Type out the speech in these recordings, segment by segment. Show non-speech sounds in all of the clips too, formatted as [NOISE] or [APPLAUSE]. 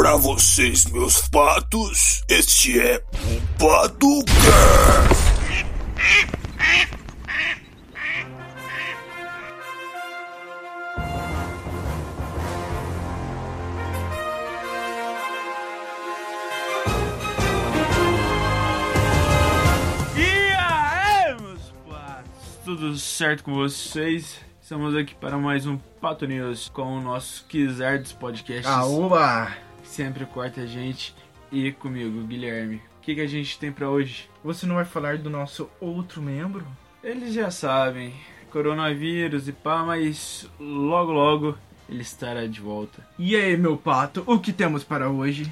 Pra vocês, meus patos, este é o Paducast. E aí, meus patos? Tudo certo com vocês? Estamos aqui para mais um Pato News com o nosso Kizardos Podcast. Aoba! Sempre corta a gente e comigo, Guilherme. O que, que a gente tem para hoje? Você não vai falar do nosso outro membro? Eles já sabem, coronavírus e pá, mas logo logo ele estará de volta. E aí, meu pato, o que temos para hoje?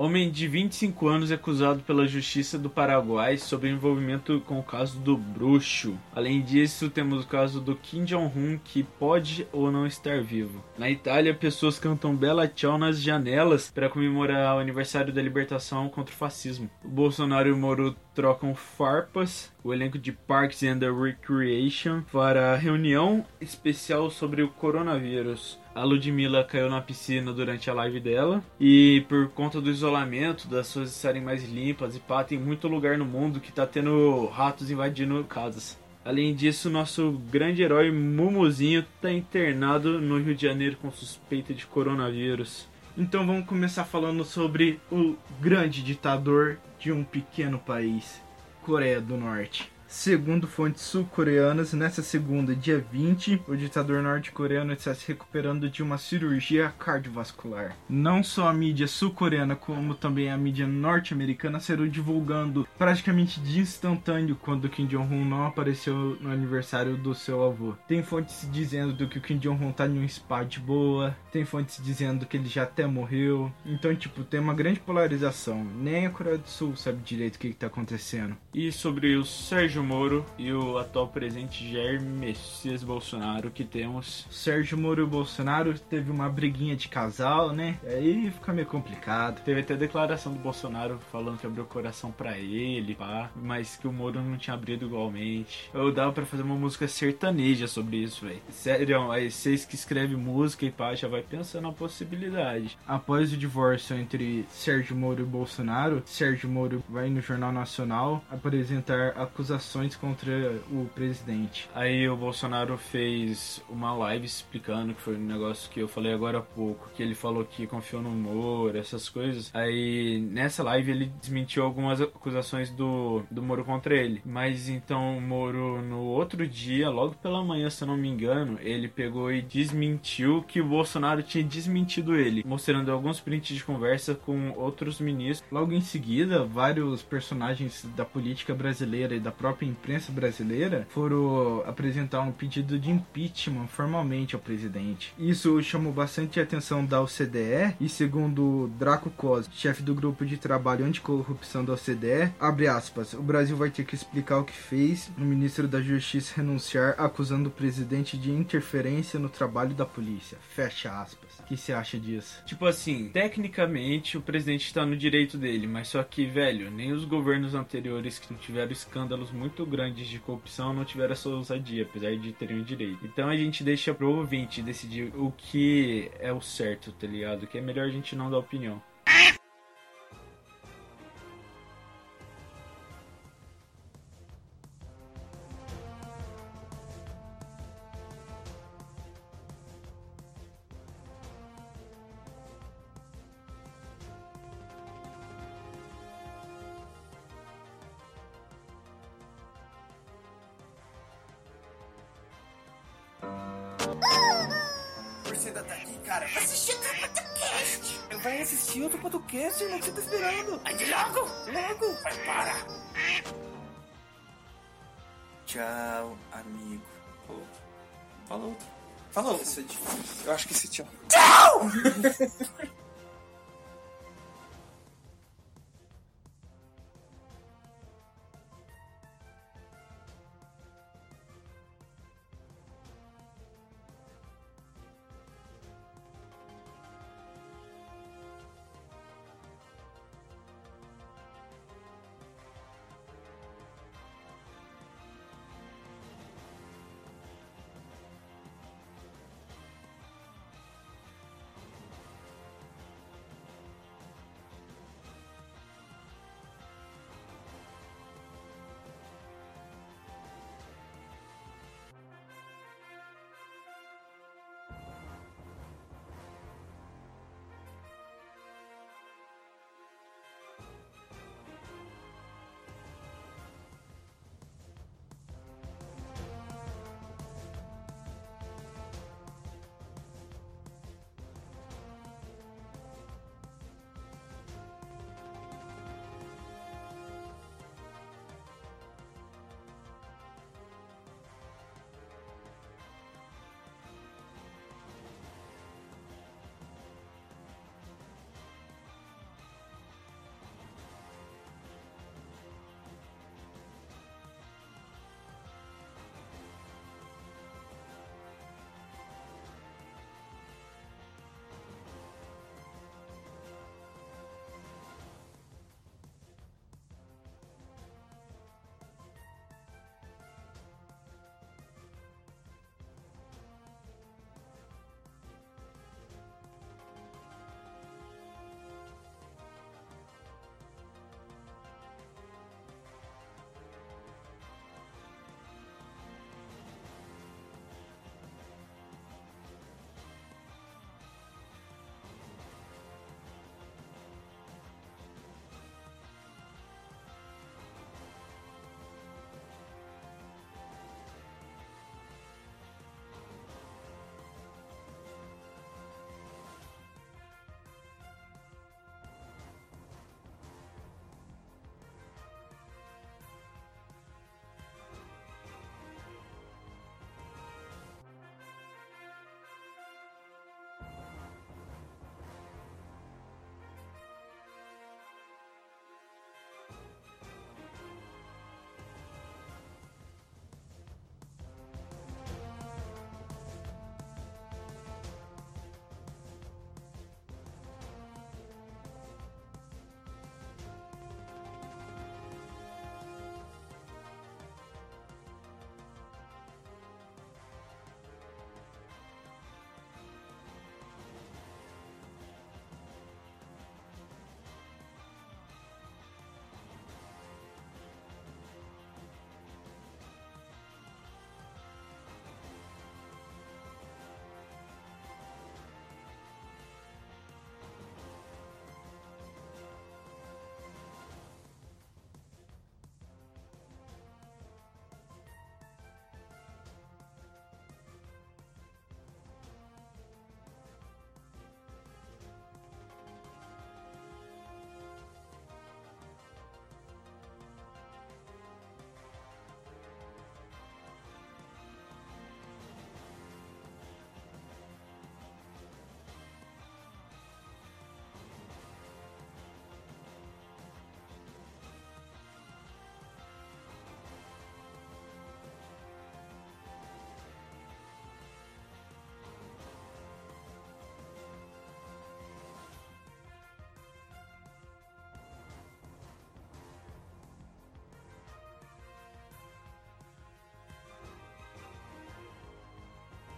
Homem de 25 anos é acusado pela Justiça do Paraguai sobre envolvimento com o caso do bruxo. Além disso, temos o caso do Kim Jong-un, que pode ou não estar vivo. Na Itália, pessoas cantam Bela Tchau nas janelas para comemorar o aniversário da libertação contra o fascismo. O Bolsonaro e o Moro trocam farpas. O elenco de Parks and Recreation para reunião especial sobre o coronavírus. A Ludmilla caiu na piscina durante a live dela. E por conta do isolamento, das suas estarem mais limpas e pá, tem muito lugar no mundo que tá tendo ratos invadindo casas. Além disso, nosso grande herói Mumuzinho tá internado no Rio de Janeiro com suspeita de coronavírus. Então vamos começar falando sobre o grande ditador de um pequeno país, Coreia do Norte. Segundo fontes sul-coreanas, nessa segunda, dia 20, o ditador norte-coreano está se recuperando de uma cirurgia cardiovascular. Não só a mídia sul-coreana, como também a mídia norte-americana serão divulgando praticamente de instantâneo quando Kim Jong-un não apareceu no aniversário do seu avô. Tem fontes dizendo que o Kim Jong-un tá em um spa de boa, tem fontes dizendo que ele já até morreu. Então, tipo, tem uma grande polarização. Nem a Coreia do Sul sabe direito o que, que tá acontecendo. E sobre o Sérgio Moro e o atual presidente Jair Messias Bolsonaro que temos. Sérgio Moro e o Bolsonaro teve uma briguinha de casal, né? Aí fica meio complicado. Teve até declaração do Bolsonaro falando que abriu o coração pra ele, pá, mas que o Moro não tinha abrido igualmente. Eu dava pra fazer uma música sertaneja sobre isso, velho. Sério, aí vocês que escrevem música e pá, já vai pensando na possibilidade. Após o divórcio entre Sérgio Moro e Bolsonaro, Sérgio Moro vai no Jornal Nacional apresentar acusações contra o presidente. Aí o Bolsonaro fez uma live explicando que foi um negócio que eu falei agora há pouco, que ele falou que confiou no Moro, essas coisas. Aí nessa live ele desmentiu algumas acusações do, do Moro contra ele. Mas então o Moro no outro dia, logo pela manhã, se eu não me engano, ele pegou e desmentiu que o Bolsonaro tinha desmentido ele, mostrando alguns prints de conversa com outros ministros. Logo em seguida, vários personagens da política brasileira e da própria imprensa brasileira foram apresentar um pedido de impeachment formalmente ao presidente. Isso chamou bastante a atenção da OCDE e segundo Draco Cos, chefe do grupo de trabalho anticorrupção da OCDE, abre aspas, o Brasil vai ter que explicar o que fez o ministro da Justiça renunciar acusando o presidente de interferência no trabalho da polícia. Fecha aspas. O que você acha disso? Tipo assim, tecnicamente o presidente tá no direito dele, mas só que, velho, nem os governos anteriores que tiveram escândalos muito grandes de corrupção não tiveram essa ousadia, apesar de terem o direito. Então a gente deixa pro ouvinte decidir o que é o certo, tá ligado? Que é melhor a gente não dar opinião. Você ainda tá aqui, cara? Vai assistir outro podcast. Vai assistir outro podcast, irmão, o que você tá esperando? Vai de logo. Logo! Vai, para. Tchau, amigo. Falou. Falou. Falou. Isso é difícil. Eu acho que esse tchau. Tchau! [LAUGHS]